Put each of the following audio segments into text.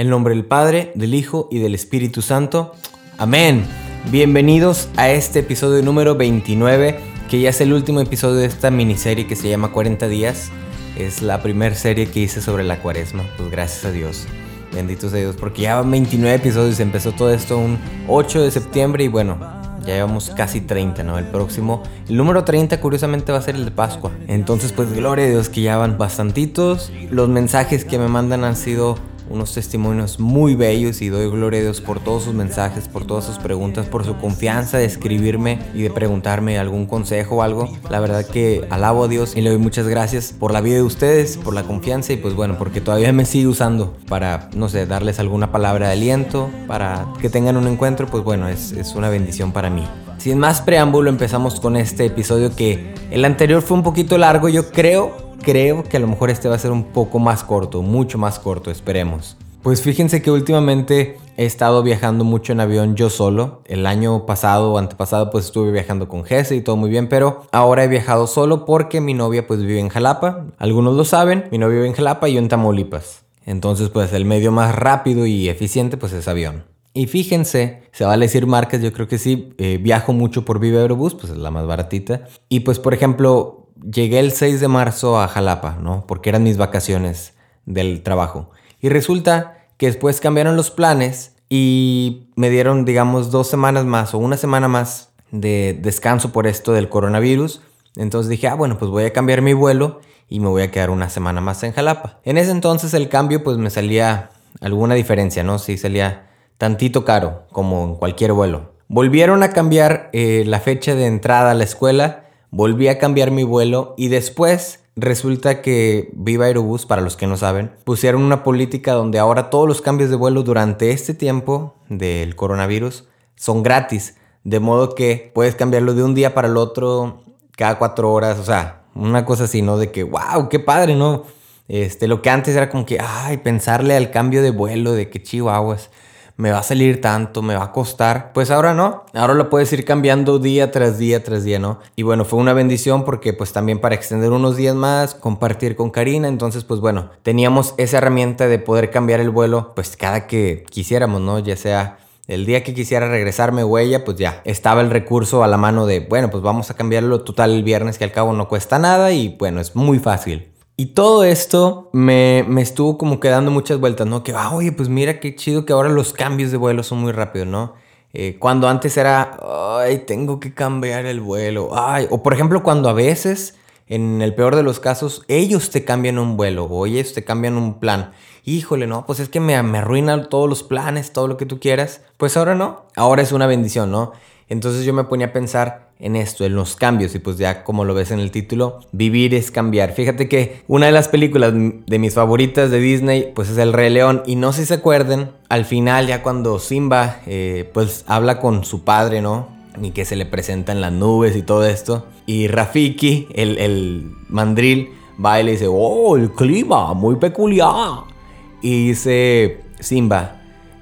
En nombre del Padre, del Hijo y del Espíritu Santo. Amén. Bienvenidos a este episodio número 29, que ya es el último episodio de esta miniserie que se llama 40 días. Es la primera serie que hice sobre la cuaresma. Pues gracias a Dios. Benditos a Dios, porque ya van 29 episodios. Empezó todo esto un 8 de septiembre y bueno, ya llevamos casi 30, ¿no? El próximo, el número 30 curiosamente va a ser el de Pascua. Entonces, pues gloria a Dios que ya van bastantitos. Los mensajes que me mandan han sido unos testimonios muy bellos y doy gloria a Dios por todos sus mensajes, por todas sus preguntas, por su confianza de escribirme y de preguntarme algún consejo o algo. La verdad que alabo a Dios y le doy muchas gracias por la vida de ustedes, por la confianza y pues bueno, porque todavía me sigue usando para, no sé, darles alguna palabra de aliento, para que tengan un encuentro, pues bueno, es, es una bendición para mí. Sin más preámbulo empezamos con este episodio que el anterior fue un poquito largo, yo creo creo que a lo mejor este va a ser un poco más corto, mucho más corto, esperemos. Pues fíjense que últimamente he estado viajando mucho en avión yo solo. El año pasado o antepasado pues estuve viajando con Jesse y todo muy bien, pero ahora he viajado solo porque mi novia pues vive en Jalapa. Algunos lo saben, mi novia vive en Jalapa y yo en Tamaulipas. Entonces pues el medio más rápido y eficiente pues es avión. Y fíjense, se va a decir marcas, yo creo que sí, eh, viajo mucho por Viva Aerobús, pues es la más baratita. Y pues por ejemplo, llegué el 6 de marzo a Jalapa, ¿no? Porque eran mis vacaciones del trabajo. Y resulta que después cambiaron los planes y me dieron, digamos, dos semanas más o una semana más de descanso por esto del coronavirus. Entonces dije, ah, bueno, pues voy a cambiar mi vuelo y me voy a quedar una semana más en Jalapa. En ese entonces el cambio pues me salía alguna diferencia, ¿no? Sí, salía tantito caro como en cualquier vuelo. Volvieron a cambiar eh, la fecha de entrada a la escuela volví a cambiar mi vuelo y después resulta que Viva Aerobús, para los que no saben, pusieron una política donde ahora todos los cambios de vuelo durante este tiempo del coronavirus son gratis. De modo que puedes cambiarlo de un día para el otro cada cuatro horas. O sea, una cosa así, ¿no? De que, wow, qué padre, ¿no? Este, lo que antes era como que, ay, pensarle al cambio de vuelo, de que chihuahuas me va a salir tanto, me va a costar. Pues ahora no, ahora lo puedes ir cambiando día tras día tras día, ¿no? Y bueno, fue una bendición porque pues también para extender unos días más, compartir con Karina, entonces pues bueno, teníamos esa herramienta de poder cambiar el vuelo pues cada que quisiéramos, ¿no? Ya sea el día que quisiera regresarme o ella, pues ya estaba el recurso a la mano de, bueno, pues vamos a cambiarlo total el viernes que al cabo no cuesta nada y bueno, es muy fácil. Y todo esto me, estuvo como quedando muchas vueltas, ¿no? Que, ah, oye, pues mira qué chido que ahora los cambios de vuelo son muy rápidos, ¿no? Eh, cuando antes era, ay, tengo que cambiar el vuelo, ay, o por ejemplo cuando a veces, en el peor de los casos, ellos te cambian un vuelo o ellos te cambian un plan. Híjole, no, pues es que me, me arruinan todos los planes, todo lo que tú quieras. Pues ahora no, ahora es una bendición, ¿no? Entonces yo me ponía a pensar en esto, en los cambios, y pues ya como lo ves en el título, vivir es cambiar. Fíjate que una de las películas de mis favoritas de Disney, pues es El Rey León, y no sé si se acuerden, al final ya cuando Simba, eh, pues habla con su padre, ¿no? Y que se le presentan las nubes y todo esto, y Rafiki, el, el mandril, va y le dice, oh, el clima, muy peculiar. Y dice Simba,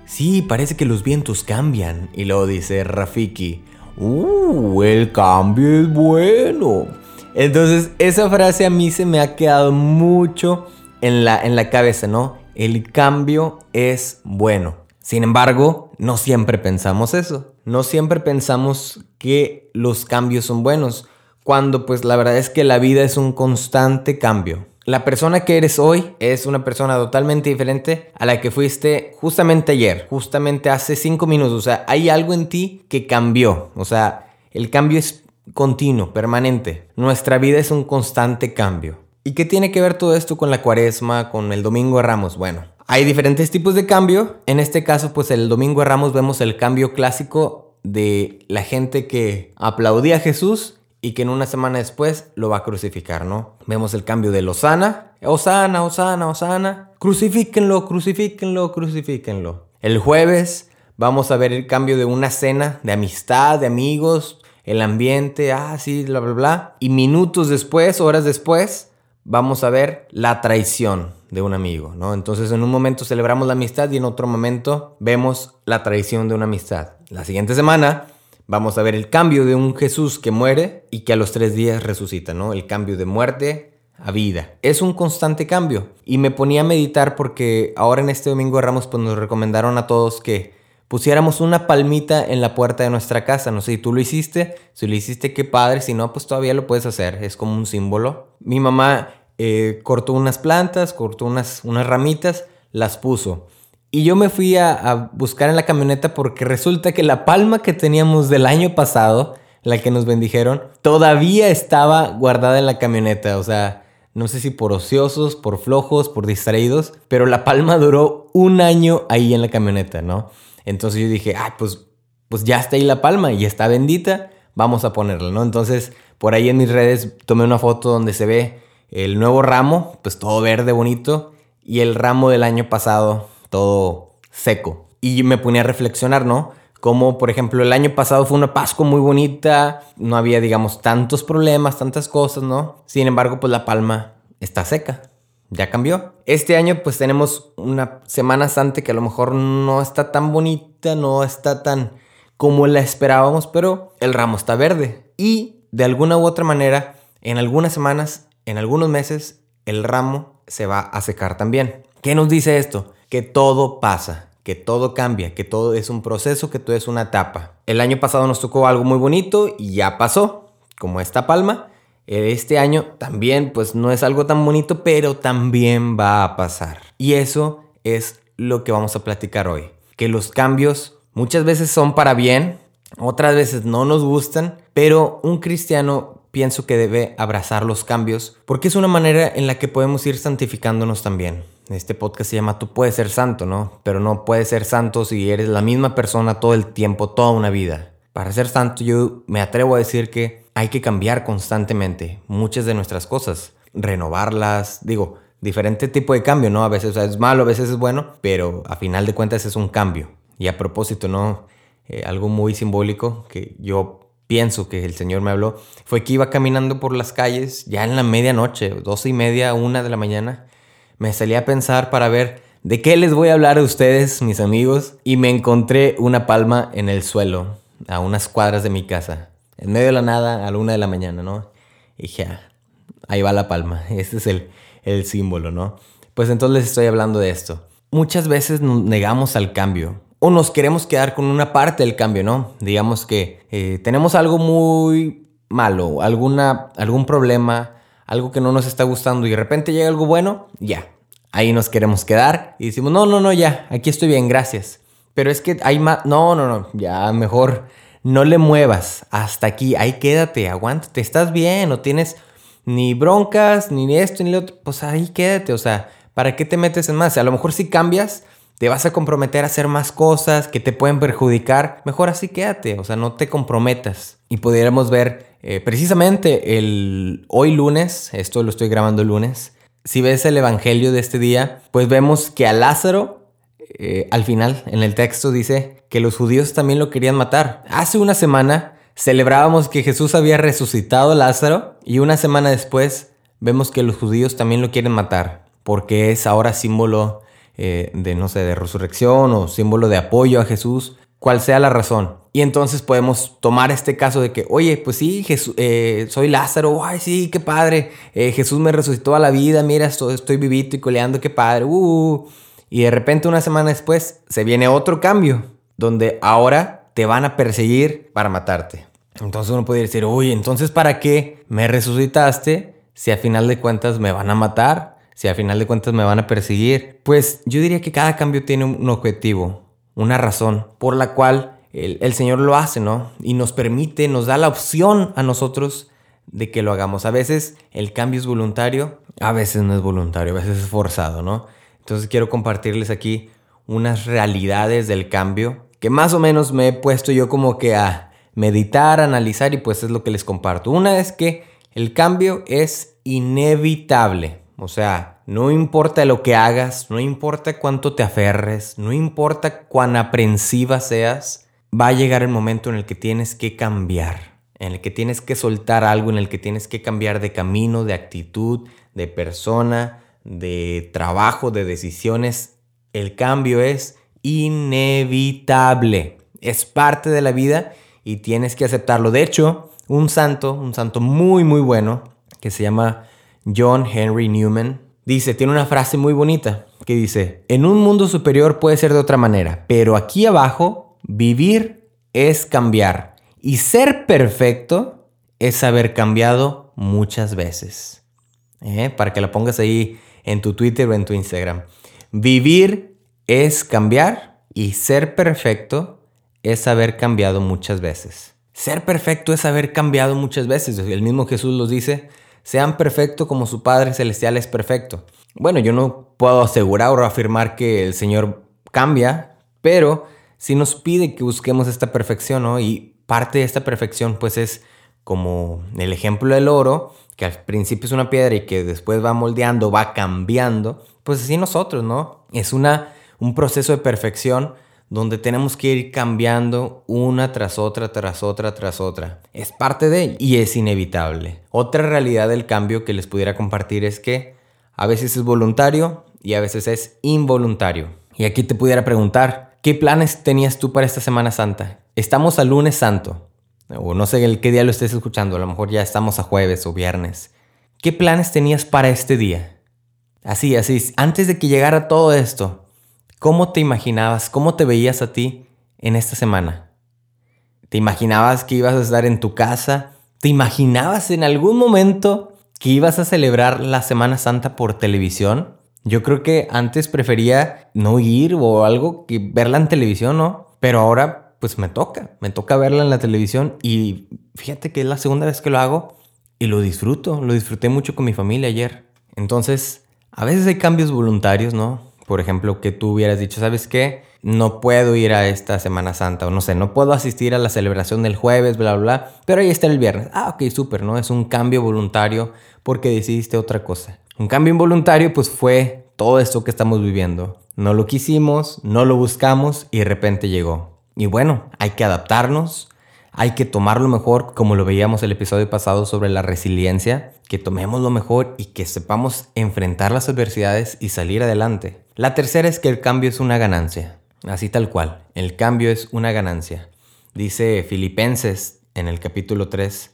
Sí, parece que los vientos cambian. Y luego dice Rafiki, ¡Uh! El cambio es bueno. Entonces, esa frase a mí se me ha quedado mucho en la, en la cabeza, ¿no? El cambio es bueno. Sin embargo, no siempre pensamos eso. No siempre pensamos que los cambios son buenos. Cuando pues la verdad es que la vida es un constante cambio. La persona que eres hoy es una persona totalmente diferente a la que fuiste justamente ayer, justamente hace cinco minutos. O sea, hay algo en ti que cambió. O sea, el cambio es continuo, permanente. Nuestra vida es un constante cambio. ¿Y qué tiene que ver todo esto con la cuaresma, con el domingo de Ramos? Bueno, hay diferentes tipos de cambio. En este caso, pues el domingo de Ramos vemos el cambio clásico de la gente que aplaudía a Jesús y que en una semana después lo va a crucificar, ¿no? Vemos el cambio de Osana, Osana, Osana, Osana, crucifíquenlo, crucifíquenlo, crucifíquenlo. El jueves vamos a ver el cambio de una cena de amistad, de amigos, el ambiente, ah, sí, bla, bla, bla. Y minutos después, horas después, vamos a ver la traición de un amigo, ¿no? Entonces en un momento celebramos la amistad y en otro momento vemos la traición de una amistad. La siguiente semana vamos a ver el cambio de un Jesús que muere y que a los tres días resucita, ¿no? El cambio de muerte a vida. Es un constante cambio. Y me ponía a meditar porque ahora en este domingo de Ramos pues nos recomendaron a todos que pusiéramos una palmita en la puerta de nuestra casa. No sé si tú lo hiciste, si lo hiciste, qué padre. Si no, pues todavía lo puedes hacer. Es como un símbolo. Mi mamá eh, cortó unas plantas, cortó unas, unas ramitas, las puso. Y yo me fui a, buscar en la camioneta porque resulta que la palma que teníamos del año pasado, la que nos bendijeron, todavía estaba guardada en la camioneta. O sea, no sé si por ociosos, por flojos, por distraídos, pero la palma duró un año ahí en la camioneta, ¿no? Entonces yo dije, ah, pues, pues ya está ahí la palma y está bendita, vamos a ponerla, ¿no? Entonces por ahí en mis redes tomé una foto donde se ve el nuevo ramo, pues todo verde, bonito, y el ramo del año pasado, todo seco. Y me ponía a reflexionar, ¿no? Como por ejemplo el año pasado fue una Pascua muy bonita, no había digamos tantos problemas, tantas cosas, ¿no? Sin embargo, pues la palma está seca ya cambió. Este año pues tenemos una Semana Santa que a lo mejor no está tan bonita, no está tan como la esperábamos, pero el ramo está verde. Y de alguna u otra manera, en algunas semanas, en algunos meses, el ramo se va a secar también. ¿Qué nos dice esto? Que todo pasa, que todo cambia, que todo es un proceso, que todo es una etapa. El año pasado nos tocó algo muy bonito y ya pasó, como esta palma. Este año también, pues no es algo tan bonito, pero también va a pasar. Y eso es lo que vamos a platicar hoy. Que los cambios muchas veces son para bien, otras veces no nos gustan, pero un cristiano pienso que debe abrazar los cambios porque es una manera en la que podemos ir santificándonos también. Este podcast se llama Tú puedes ser santo, ¿no? Pero no puedes ser santo si eres la misma persona todo el tiempo, toda una vida. Para ser santo yo me atrevo a decir que hay que cambiar constantemente muchas de nuestras cosas, renovarlas, digo, diferente tipo de cambio, ¿no? A veces es malo, a veces es bueno, pero a final de cuentas es un cambio. Y a propósito, ¿no? Eh, algo muy simbólico que yo pienso que el Señor me habló fue que iba caminando por las calles ya en la medianoche, doce y media, una de la mañana. Me salí a pensar para ver de qué les voy a hablar a ustedes, mis amigos, y me encontré una palma en el suelo, a unas cuadras de mi casa en medio de la nada a la una de la mañana, ¿no? Y dije, ah, ahí va la palma, este es el, el símbolo, ¿no? Pues entonces les estoy hablando de esto. Muchas veces negamos al cambio o nos queremos quedar con una parte del cambio, ¿no? Digamos que eh, tenemos algo muy malo, alguna, algún problema, algo que no nos está gustando y de repente llega algo bueno, ya, ahí nos queremos quedar y decimos, no, no, no, ya, aquí estoy bien, gracias. Pero es que hay más, no, no, no, ya mejor no le muevas hasta aquí, ahí quédate, aguántate, estás bien, no tienes ni broncas, ni esto, ni lo otro, pues ahí quédate, o sea, ¿para qué te metes en más? A lo mejor si cambias, te vas a comprometer a hacer más cosas que te pueden perjudicar, mejor así quédate, o sea, no te comprometas. Y pudiéramos ver eh, precisamente el hoy lunes, esto lo estoy grabando el lunes, si ves el evangelio de este día, pues vemos que a Lázaro eh, al final, en el texto dice que los judíos también lo querían matar. Hace una semana celebrábamos que Jesús había resucitado a Lázaro y una semana después vemos que los judíos también lo quieren matar porque es ahora símbolo eh, de, no sé, de resurrección o símbolo de apoyo a Jesús, cual sea la razón. Y entonces podemos tomar este caso de que, oye, pues sí, eh, soy Lázaro, ay, sí, qué padre, Jesús me resucitó a la vida, mira, estoy, estoy vivito y coleando, qué padre, uh, y de repente una semana después se viene otro cambio, donde ahora te van a perseguir para matarte. Entonces uno puede decir, uy, entonces ¿para qué me resucitaste si a final de cuentas me van a matar? Si a final de cuentas me van a perseguir. Pues yo diría que cada cambio tiene un objetivo, una razón por la cual el, el Señor lo hace, ¿no? Y nos permite, nos da la opción a nosotros de que lo hagamos. A veces el cambio es voluntario, a veces no es voluntario, a veces es forzado, ¿no? Entonces quiero compartirles aquí unas realidades del cambio que más o menos me he puesto yo como que a meditar, analizar y pues es lo que les comparto. Una es que el cambio es inevitable. O sea, no importa lo que hagas, no importa cuánto te aferres, no importa cuán aprensiva seas, va a llegar el momento en el que tienes que cambiar, en el que tienes que soltar algo, en el que tienes que cambiar de camino, de actitud, de persona, de trabajo, de decisiones, el cambio es inevitable. Es parte de la vida y tienes que aceptarlo. De hecho, un santo, un santo muy, muy bueno, que se llama John Henry Newman, dice, tiene una frase muy bonita que dice, en un mundo superior puede ser de otra manera, pero aquí abajo vivir es cambiar y ser perfecto es haber cambiado muchas veces. ¿Eh? Para que la pongas ahí en tu Twitter o en tu Instagram. Vivir es cambiar y ser perfecto es haber cambiado muchas veces. Ser perfecto es haber cambiado muchas veces. El mismo Jesús los dice, sean perfectos como su Padre Celestial es perfecto. Bueno, yo no puedo asegurar o afirmar que el Señor cambia, pero sí nos pide que busquemos esta perfección, ¿no? Y parte de esta perfección pues es como el ejemplo del oro, que al principio es una piedra y que después va moldeando, va cambiando, pues así nosotros, ¿no? Es una, un proceso de perfección donde tenemos que ir cambiando una tras otra, tras otra, tras otra. Es parte de y es inevitable. Otra realidad del cambio que les pudiera compartir es que a veces es voluntario y a veces es involuntario. Y aquí te pudiera preguntar, ¿qué planes tenías tú para esta Semana Santa? Estamos al lunes santo, o no sé el qué día lo estés escuchando, a lo mejor ya estamos a jueves o viernes. ¿Qué planes tenías para este día? Así, así, antes de que llegara todo esto, ¿cómo te imaginabas, cómo te veías a ti en esta semana? ¿Te imaginabas que ibas a estar en tu casa? ¿Te imaginabas en algún momento que ibas a celebrar la Semana Santa por televisión? Yo creo que antes prefería no ir o algo que verla en televisión, ¿no? Pero ahora pues me toca, me toca verla en la televisión y fíjate que es la segunda vez que lo hago y lo disfruto, lo disfruté mucho con mi familia ayer. Entonces, a veces hay cambios voluntarios, ¿no? Por ejemplo, que tú hubieras dicho, ¿sabes qué? No puedo ir a esta Semana Santa o no sé, no puedo asistir a la celebración del jueves, bla, bla, bla, pero ahí está el viernes. Ah, ok, súper, ¿no? Es un cambio voluntario porque decidiste otra cosa. Un cambio involuntario pues fue todo esto que estamos viviendo. No lo quisimos, no lo buscamos y de repente llegó. Y bueno, hay que adaptarnos, hay que tomar lo mejor, como lo veíamos el episodio pasado sobre la resiliencia, que tomemos lo mejor y que sepamos enfrentar las adversidades y salir adelante. La tercera es que el cambio es una ganancia, así tal cual, el cambio es una ganancia. Dice Filipenses en el capítulo 3,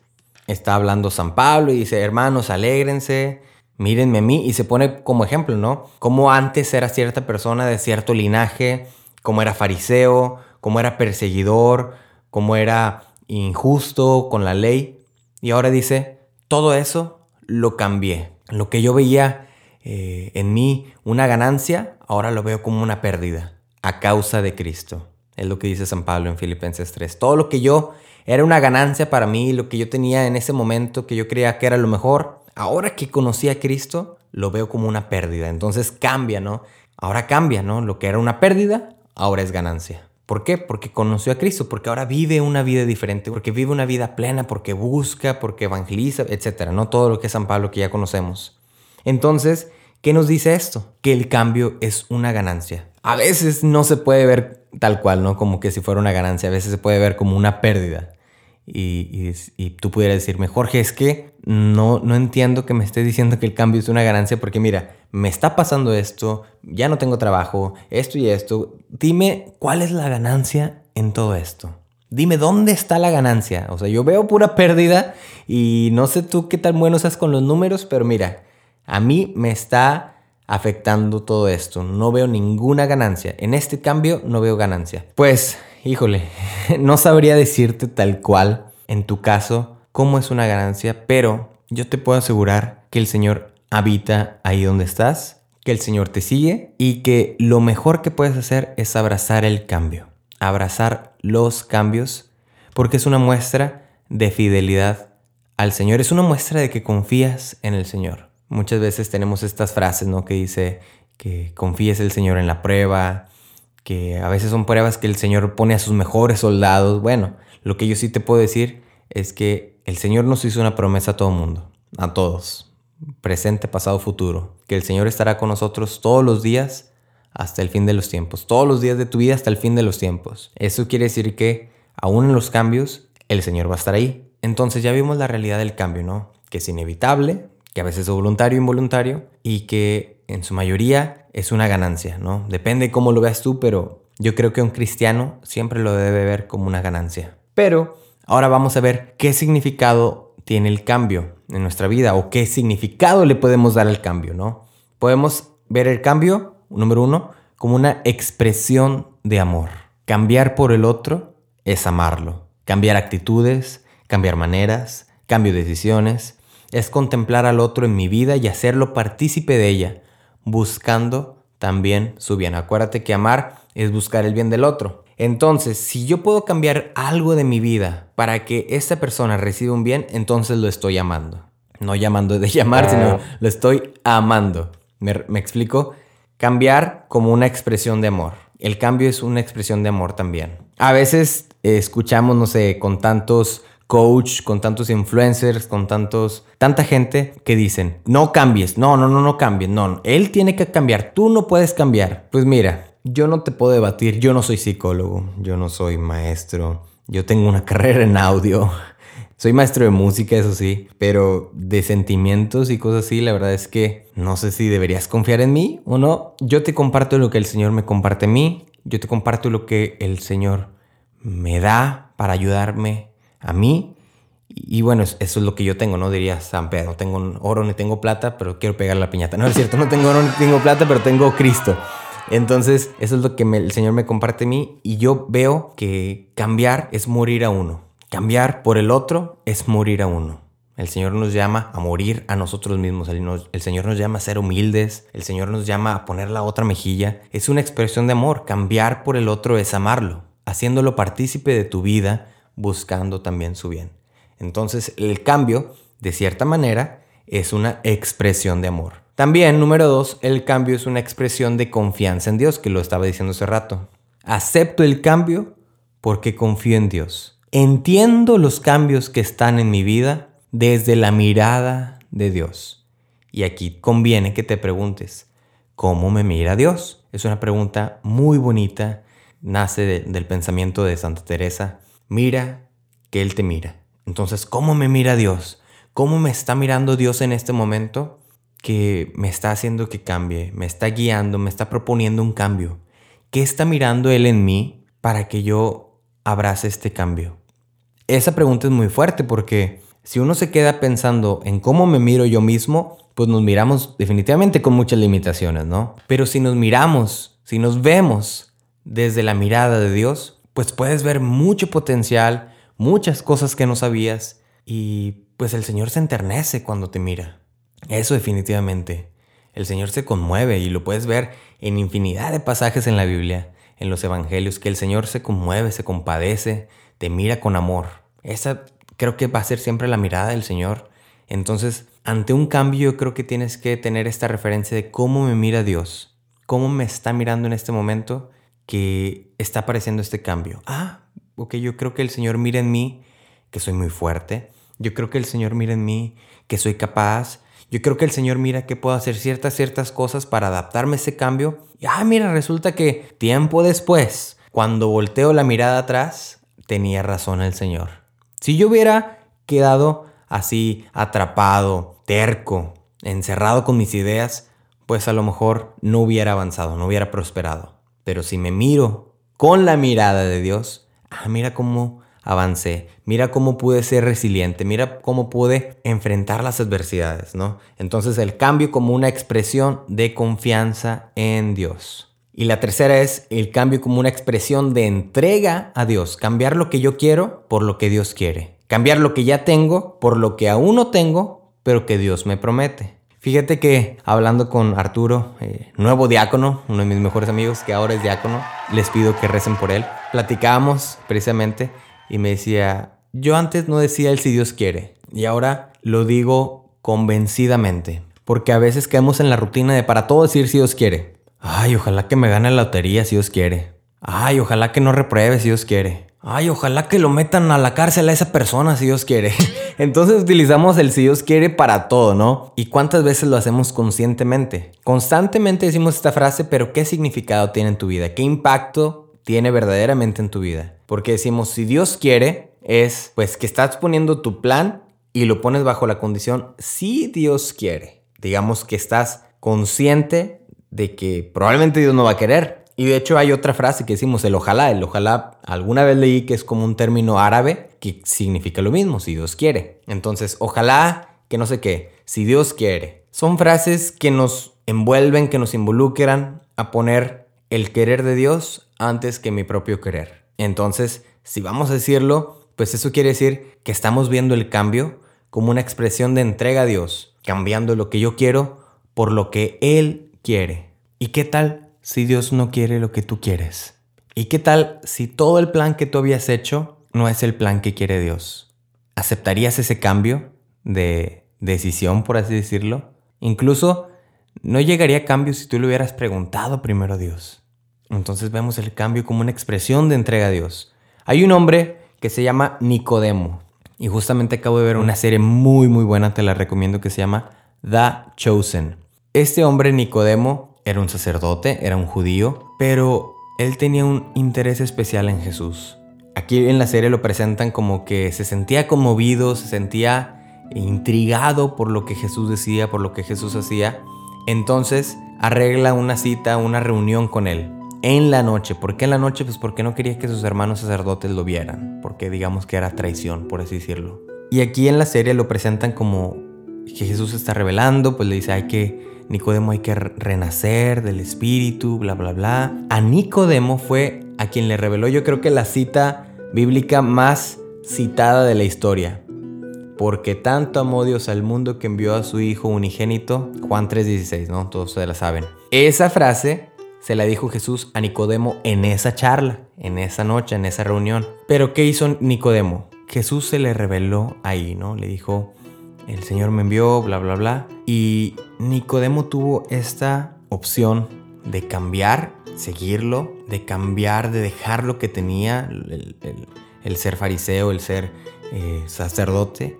está hablando San Pablo y dice, hermanos, alégrense, mírenme a mí, y se pone como ejemplo, ¿no? Como antes era cierta persona de cierto linaje, como era fariseo, como era perseguidor, como era injusto con la ley. Y ahora dice, todo eso lo cambié. Lo que yo veía eh, en mí una ganancia, ahora lo veo como una pérdida a causa de Cristo. Es lo que dice San Pablo en Filipenses 3. Todo lo que yo era una ganancia para mí, lo que yo tenía en ese momento, que yo creía que era lo mejor, ahora que conocí a Cristo, lo veo como una pérdida. Entonces cambia, ¿no? Ahora cambia, ¿no? Lo que era una pérdida, ahora es ganancia. ¿Por qué? Porque conoció a Cristo, porque ahora vive una vida diferente, porque vive una vida plena, porque busca, porque evangeliza, etcétera, no todo lo que es San Pablo que ya conocemos. Entonces, ¿qué nos dice esto? Que el cambio es una ganancia. A veces no se puede ver tal cual, ¿no? Como que si fuera una ganancia, a veces se puede ver como una pérdida. Y, tú pudieras decirme, Jorge, es que no, no entiendo que me estés diciendo que el cambio es una ganancia porque mira, me está pasando esto, ya no tengo trabajo, esto y esto. Dime cuál es la ganancia en todo esto. Dime dónde está la ganancia. O sea, yo veo pura pérdida y no sé tú qué tan bueno seas con los números, pero mira, a mí me está afectando todo esto. No veo ninguna ganancia. En este cambio no veo ganancia. Pues híjole, no sabría decirte tal cual en tu caso cómo es una ganancia, pero yo te puedo asegurar que el Señor habita ahí donde estás, que el Señor te sigue y que lo mejor que puedes hacer es abrazar el cambio, abrazar los cambios, porque es una muestra de fidelidad al Señor, es una muestra de que confías en el Señor. Muchas veces tenemos estas frases, ¿no? Que dice que confíes el Señor en la prueba, que a veces son pruebas que el Señor pone a sus mejores soldados. Bueno, lo que yo sí te puedo decir es que el Señor nos hizo una promesa a todo mundo, a todos, presente, pasado, futuro, que el Señor estará con nosotros todos los días hasta el fin de los tiempos, todos los días de tu vida hasta el fin de los tiempos. Eso quiere decir que aún en los cambios, el Señor va a estar ahí. Entonces ya vimos la realidad del cambio, ¿no? Que es inevitable, que a veces es voluntario o involuntario y que en su mayoría es una ganancia, ¿no? Depende cómo lo veas tú, pero yo creo que un cristiano siempre lo debe ver como una ganancia. Pero ahora vamos a ver qué significado tiene el cambio. en nuestra vida o qué significado le podemos dar al cambio, ¿no? Podemos ver el cambio, número uno, como una expresión de amor. Cambiar por el otro es amarlo. Cambiar actitudes, cambiar maneras, cambio de decisiones, es contemplar al otro en mi vida y hacerlo partícipe de ella, buscando también su bien. Acuérdate que amar es buscar el bien del otro. Entonces, si yo puedo cambiar algo de mi vida para que esta persona reciba un bien, entonces lo estoy amando. No llamando de llamar, sino ah. lo estoy amando. ¿Me, ¿Me, explico? Cambiar como una expresión de amor. El cambio es una expresión de amor también. A veces escuchamos, no sé, con tantos coach, con tantos influencers, con tantos, tanta gente que dicen, no cambies, no, no, no, no cambies, no, él tiene que cambiar, tú no puedes cambiar. Pues mira, yo no te puedo debatir, yo no soy psicólogo, yo no soy maestro, yo tengo una carrera en audio, soy maestro de música, eso sí, pero de sentimientos y cosas así, la verdad es que no sé si deberías confiar en mí o no. Yo te comparto lo que el Señor me comparte a mí, yo te comparto lo que el Señor me da para ayudarme a mí. Y bueno, eso es lo que yo tengo, ¿no? Diría San Pedro, no tengo oro ni tengo plata, pero quiero pegar la piñata. No es cierto, no tengo oro ni tengo plata, pero tengo Cristo. Entonces, eso es lo que el Señor me comparte a mí y yo veo que cambiar es morir a uno. Cambiar por el otro es morir a uno. El Señor nos llama a morir a nosotros mismos. El, el, Señor nos llama a ser humildes. El Señor nos llama a poner la otra mejilla. Es una expresión de amor. Cambiar por el otro es amarlo, haciéndolo partícipe de tu vida buscando también su bien. Entonces el cambio, de cierta manera, es una expresión de amor. También, número dos, el cambio es una expresión de confianza en Dios, que lo estaba diciendo hace rato. Acepto el cambio porque confío en Dios. Entiendo los cambios que están en mi vida desde la mirada de Dios. Y aquí conviene que te preguntes, ¿cómo me mira Dios? Es una pregunta muy bonita, nace del pensamiento de Santa Teresa mira que Él te mira. Entonces, ¿cómo me mira Dios? ¿Cómo me está mirando Dios en este momento? Que me está haciendo que cambie, me está guiando, me está proponiendo un cambio. ¿Qué está mirando Él en mí para que yo abrace este cambio? Esa pregunta es muy fuerte porque si uno se queda pensando en cómo me miro yo mismo, pues nos miramos definitivamente con muchas limitaciones, ¿no? Pero si nos miramos, si nos vemos desde la mirada de Dios, pues puedes ver mucho potencial, muchas cosas que no sabías y pues el Señor se enternece cuando te mira. Eso definitivamente. El Señor se conmueve y lo puedes ver en infinidad de pasajes en la Biblia, en los Evangelios, que el Señor se conmueve, se compadece, te mira con amor. Esa creo que va a ser siempre la mirada del Señor. Entonces, ante un cambio yo creo que tienes que tener esta referencia de cómo me mira Dios, cómo me está mirando en este momento que está apareciendo este cambio. Ah, ok, yo creo que el Señor mira en mí que soy muy fuerte. Yo creo que el Señor mira en mí que soy capaz. Yo creo que el Señor mira que puedo hacer ciertas, ciertas cosas para adaptarme a ese cambio. Y ah, mira, resulta que tiempo después, cuando volteo la mirada atrás, tenía razón el Señor. Si yo hubiera quedado así, atrapado, terco, encerrado con mis ideas, pues a lo mejor no hubiera avanzado, no hubiera prosperado. Pero si me miro con la mirada de Dios, ah, mira cómo avancé, mira cómo pude ser resiliente, mira cómo pude enfrentar las adversidades, ¿no? Entonces el cambio como una expresión de confianza en Dios. Y la tercera es el cambio como una expresión de entrega a Dios, cambiar lo que yo quiero por lo que Dios quiere, cambiar lo que ya tengo por lo que aún no tengo, pero que Dios me promete. Fíjate que hablando con Arturo, eh, nuevo diácono, uno de mis mejores amigos que ahora es diácono, les pido que recen por él. Platicábamos precisamente y me decía, yo antes no decía el si Dios quiere y ahora lo digo convencidamente, porque a veces caemos en la rutina de para todo decir si Dios quiere. Ay, ojalá que me gane la lotería si Dios quiere. Ay, ojalá que no repruebe si Dios quiere. Ay, ojalá que lo metan a la cárcel a esa persona si Dios quiere. Entonces utilizamos el si Dios quiere para todo, ¿no? ¿Y cuántas veces lo hacemos conscientemente? Constantemente decimos esta frase, pero ¿qué significado tiene en tu vida? ¿Qué impacto tiene verdaderamente en tu vida? Porque decimos, si Dios quiere, es pues que estás poniendo tu plan y lo pones bajo la condición si Dios quiere. Digamos que estás consciente de que probablemente Dios no va a querer, y de hecho hay otra frase que decimos, el ojalá. El ojalá, alguna vez leí que es como un término árabe que significa lo mismo, si Dios quiere. Entonces, ojalá que no sé qué, si Dios quiere. Son frases que nos envuelven, que nos involucran a poner el querer de Dios antes que mi propio querer. Entonces, si vamos a decirlo, pues eso quiere decir que estamos viendo el cambio como una expresión de entrega a Dios, cambiando lo que yo quiero por lo que Él quiere. ¿Y qué tal si Dios no quiere lo que tú quieres? ¿Y qué tal si todo el plan que tú habías hecho no es el plan que quiere Dios? ¿Aceptarías ese cambio de decisión, por así decirlo? Incluso no llegaría a cambio si tú le hubieras preguntado primero a Dios. Entonces vemos el cambio como una expresión de entrega a Dios. Hay un hombre que se llama Nicodemo. Y justamente acabo de ver una serie muy muy buena, te la recomiendo, que se llama The Chosen. Este hombre Nicodemo era un sacerdote, era un judío, pero él tenía un interés especial en Jesús. Aquí en la serie lo presentan como que se sentía conmovido, se sentía intrigado por lo que Jesús decía, por lo que Jesús hacía. Entonces arregla una cita, una reunión con él en la noche. ¿Por qué en la noche? Pues porque no quería que sus hermanos sacerdotes lo vieran, porque digamos que era traición, por así decirlo. Y aquí en la serie lo presentan como que Jesús está revelando, pues le dice, hay que, Nicodemo hay que renacer del espíritu, bla, bla, bla. A Nicodemo fue a quien le reveló, yo creo que la cita bíblica más citada de la historia. Porque tanto amó Dios al mundo que envió a su Hijo unigénito, Juan 3:16, ¿no? Todos se la saben. Esa frase se la dijo Jesús a Nicodemo en esa charla, en esa noche, en esa reunión. Pero ¿qué hizo Nicodemo? Jesús se le reveló ahí, ¿no? Le dijo, el Señor me envió, bla, bla, bla. Y Nicodemo tuvo esta opción de cambiar, seguirlo, de cambiar, de dejar lo que tenía, el, ser fariseo, el ser eh, sacerdote,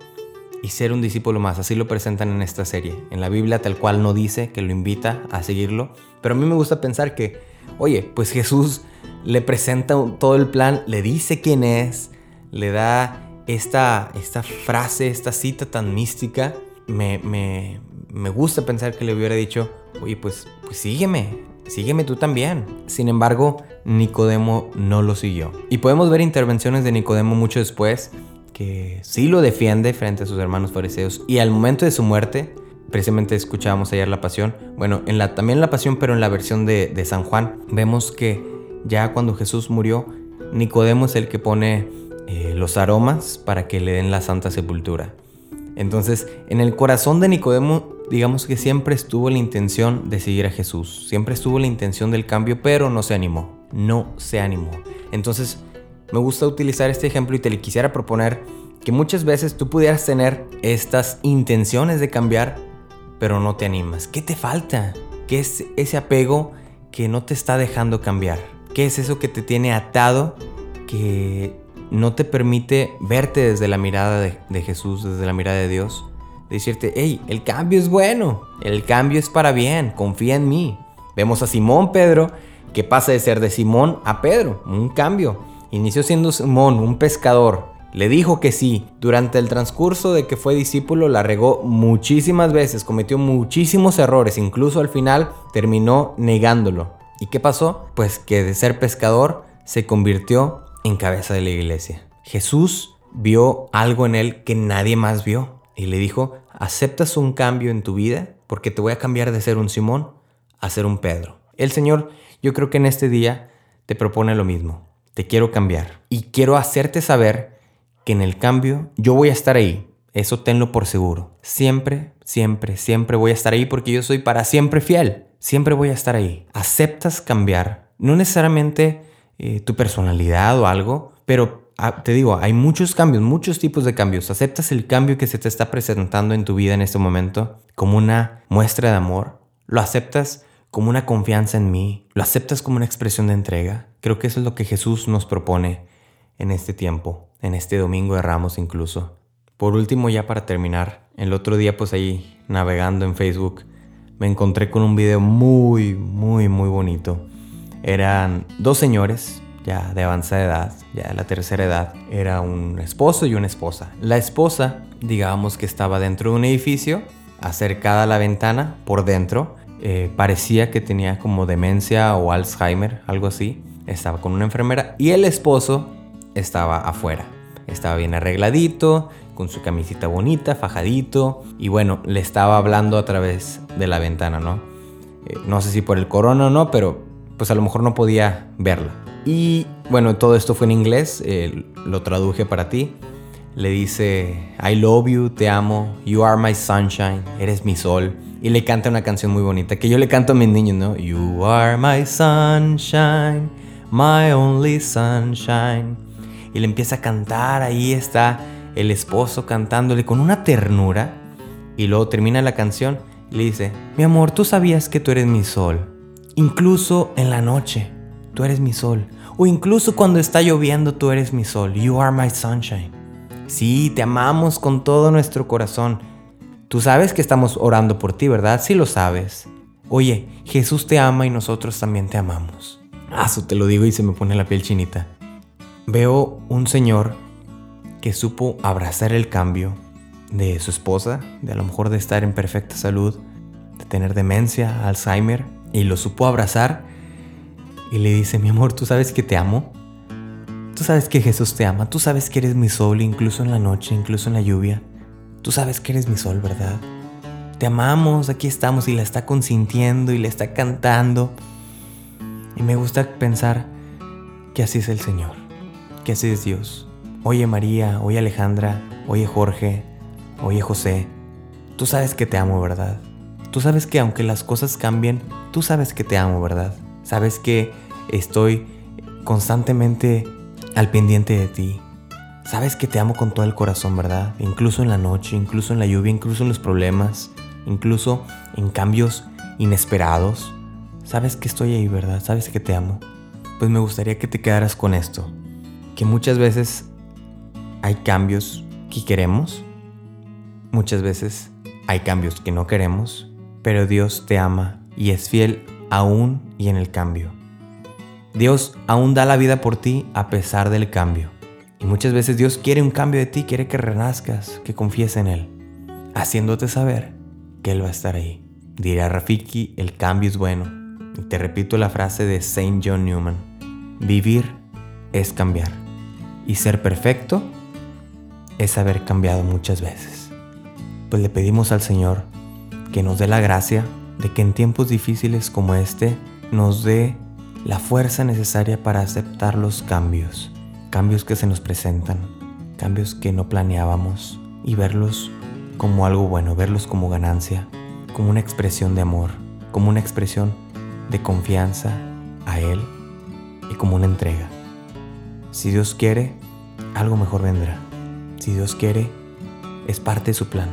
y ser un discípulo más. Así lo presentan en esta serie. En la Biblia tal cual no dice que lo invita a seguirlo, pero a mí me gusta pensar que, oye, pues Jesús le presenta todo el plan, le dice quién es, le da esta, esta frase, esta cita tan mística. Me, me, me gusta pensar que le hubiera dicho, oye, pues, pues sígueme, sígueme tú también. Sin embargo, Nicodemo no lo siguió. Y podemos ver intervenciones de Nicodemo mucho después que sí lo defiende frente a sus hermanos fariseos y al momento de su muerte, precisamente escuchábamos ayer la pasión, bueno, en la, también la pasión pero en la versión de, de San Juan, vemos que ya cuando Jesús murió, Nicodemo es el que pone eh, los aromas para que le den la santa sepultura. Entonces, en el corazón de Nicodemo, digamos que siempre estuvo la intención de seguir a Jesús, siempre estuvo la intención del cambio, pero no se animó, no se animó. Entonces, me gusta utilizar este ejemplo y te le quisiera proponer que muchas veces tú pudieras tener estas intenciones de cambiar, pero no te animas. ¿Qué te falta? ¿Qué es ese apego que no te está dejando cambiar? ¿Qué es eso que te tiene atado que no te permite verte desde la mirada de, Jesús, desde la mirada de Dios? Decirte, hey, el cambio es bueno, el cambio es para bien, confía en mí. Vemos a Simón Pedro que pasa de ser de Simón a Pedro, un cambio. Inició siendo Simón, un pescador. Le dijo que sí. Durante el transcurso de que fue discípulo la regó muchísimas veces, cometió muchísimos errores, incluso al final terminó negándolo. ¿Y qué pasó? Pues que de ser pescador se convirtió en cabeza de la iglesia. Jesús vio algo en él que nadie más vio y le dijo, ¿aceptas un cambio en tu vida? Porque te voy a cambiar de ser un Simón a ser un Pedro. El Señor, yo creo que en este día te propone lo mismo te quiero cambiar. Y quiero hacerte saber que en el cambio yo voy a estar ahí. Eso tenlo por seguro. Siempre, siempre, siempre voy a estar ahí porque yo soy para siempre fiel. Siempre voy a estar ahí. Aceptas cambiar. No necesariamente eh, tu personalidad o algo, pero ah, te digo, hay muchos cambios, muchos tipos de cambios. Aceptas el cambio que se te está presentando en tu vida en este momento como una muestra de amor. Lo aceptas como una confianza en mí, lo aceptas como una expresión de entrega. Creo que eso es lo que Jesús nos propone en este tiempo, en este domingo de Ramos incluso. Por último, ya para terminar, el otro día pues ahí navegando en Facebook, me encontré con un video muy, muy, muy bonito. Eran dos señores, ya de avanzada edad, ya de la tercera edad. Era un esposo y una esposa. La esposa, digamos que estaba dentro de un edificio, acercada a la ventana, por dentro, eh, parecía que tenía como demencia o Alzheimer, algo así. Estaba con una enfermera y el esposo estaba afuera. Estaba bien arregladito, con su camisita bonita, fajadito, y bueno, le estaba hablando a través de la ventana, ¿no? Eh, no sé si por el corona o no, pero pues a lo mejor no podía verla. Y bueno, todo esto fue en inglés, eh, lo traduje para ti. Le dice, I love you, te amo, you are my sunshine, eres mi sol. Y le canta una canción muy bonita que yo le canto a mis niños, ¿no? You are my sunshine, my only sunshine. Y le empieza a cantar, ahí está el esposo cantándole con una ternura. Y luego termina la canción y le dice, mi amor, tú sabías que tú eres mi sol. Incluso en la noche, tú eres mi sol. O incluso cuando está lloviendo, tú eres mi sol. You are my sunshine. Sí, te amamos con todo nuestro corazón. Tú sabes que estamos orando por ti, ¿verdad? Sí lo sabes. Oye, Jesús te ama y nosotros también te amamos. Ah, eso te lo digo y se me pone la piel chinita. Veo un señor que supo abrazar el cambio de su esposa, de a lo mejor de estar en perfecta salud, de tener demencia, Alzheimer, y lo supo abrazar y le dice, mi amor, tú sabes que te amo. Tú sabes que Jesús te ama, tú sabes que eres mi sol, incluso en la noche, incluso en la lluvia. Tú sabes que eres mi sol, ¿verdad? Te amamos, aquí estamos y la está consintiendo y le está cantando. Y me gusta pensar que así es el Señor, que así es Dios. Oye María, oye Alejandra, oye Jorge, oye José, tú sabes que te amo, ¿verdad? Tú sabes que aunque las cosas cambien, tú sabes que te amo, ¿verdad? Sabes que estoy constantemente al pendiente de ti. Sabes que te amo con todo el corazón, ¿verdad? Incluso en la noche, incluso en la lluvia, incluso en los problemas, incluso en cambios inesperados. Sabes que estoy ahí, ¿verdad? Sabes que te amo. Pues me gustaría que te quedaras con esto. Que muchas veces hay cambios que queremos. Muchas veces hay cambios que no queremos. Pero Dios te ama y es fiel aún y en el cambio. Dios aún da la vida por ti a pesar del cambio. Y muchas veces Dios quiere un cambio de ti, quiere que renazcas, que confíes en Él, haciéndote saber que Él va a estar ahí. Dirá Rafiki, el cambio es bueno. Y te repito la frase de Saint John Newman. Vivir es cambiar. Y ser perfecto es haber cambiado muchas veces. Pues le pedimos al Señor que nos dé la gracia de que en tiempos difíciles como este nos dé la fuerza necesaria para aceptar los cambios, cambios que se nos presentan, cambios que no planeábamos y verlos como algo bueno, verlos como ganancia, como una expresión de amor, como una expresión de confianza a Él y como una entrega. Si Dios quiere, algo mejor vendrá. Si Dios quiere, es parte de su plan.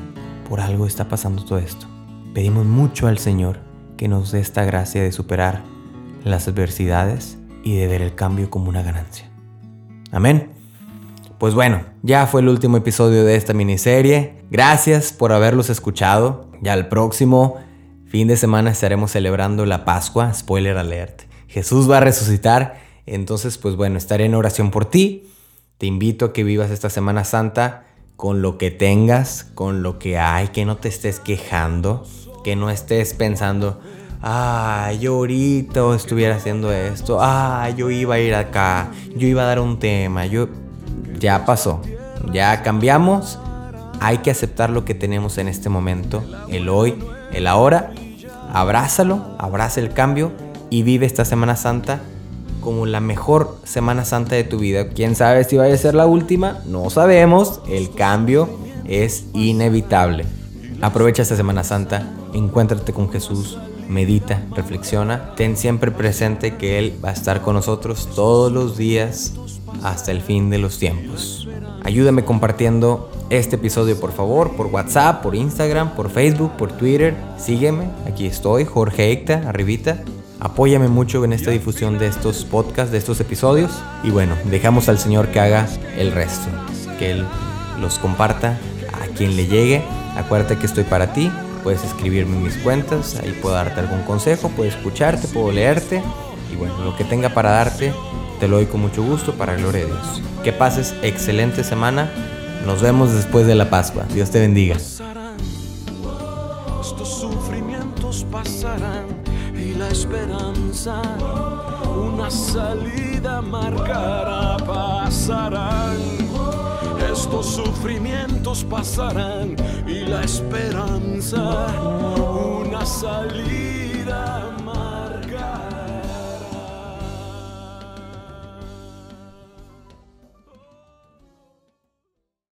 Por algo está pasando todo esto. Pedimos mucho al Señor que nos dé esta gracia de superar las adversidades y de ver el cambio como una ganancia. Amén. Pues bueno, ya fue el último episodio de esta miniserie. Gracias por haberlos escuchado. Ya el próximo fin de semana estaremos celebrando la Pascua. Spoiler alert. Jesús va a resucitar. Entonces, pues bueno, estaré en oración por ti. Te invito a que vivas esta Semana Santa con lo que tengas, con lo que hay, que no te estés quejando, que no estés pensando, ah, yo ahorita estuviera haciendo esto, ah, yo iba a ir acá, yo iba a dar un tema, yo... Ya pasó, ya cambiamos, hay que aceptar lo que tenemos en este momento, el hoy, el ahora, abrázalo, abraza el cambio y vive esta Semana Santa como la mejor Semana Santa de tu vida. ¿Quién sabe si vaya a ser la última? No sabemos, el cambio es inevitable. Aprovecha esta Semana Santa, encuéntrate con Jesús, medita, reflexiona, ten siempre presente que Él va a estar con nosotros todos los días hasta el fin de los tiempos. Ayúdame compartiendo este episodio por favor, por WhatsApp, por Instagram, por Facebook, por Twitter. Sígueme, aquí estoy, Jorge Ecta, arribita. Apóyame mucho en esta difusión de estos podcasts, de estos episodios. Y bueno, dejamos al Señor que haga el resto, que Él los comparta a quien le llegue Acuérdate que estoy para ti. Puedes escribirme en mis cuentas, ahí puedo darte algún consejo, puedo escucharte, puedo leerte. Y bueno, lo que tenga para darte, te lo doy con mucho gusto para gloria de Dios. Que pases excelente semana. Nos vemos después de la Pascua. Dios te bendiga. Sufrimientos pasarán y la esperanza una salida pasarán estos sufrimientos pasarán y la esperanza una salida.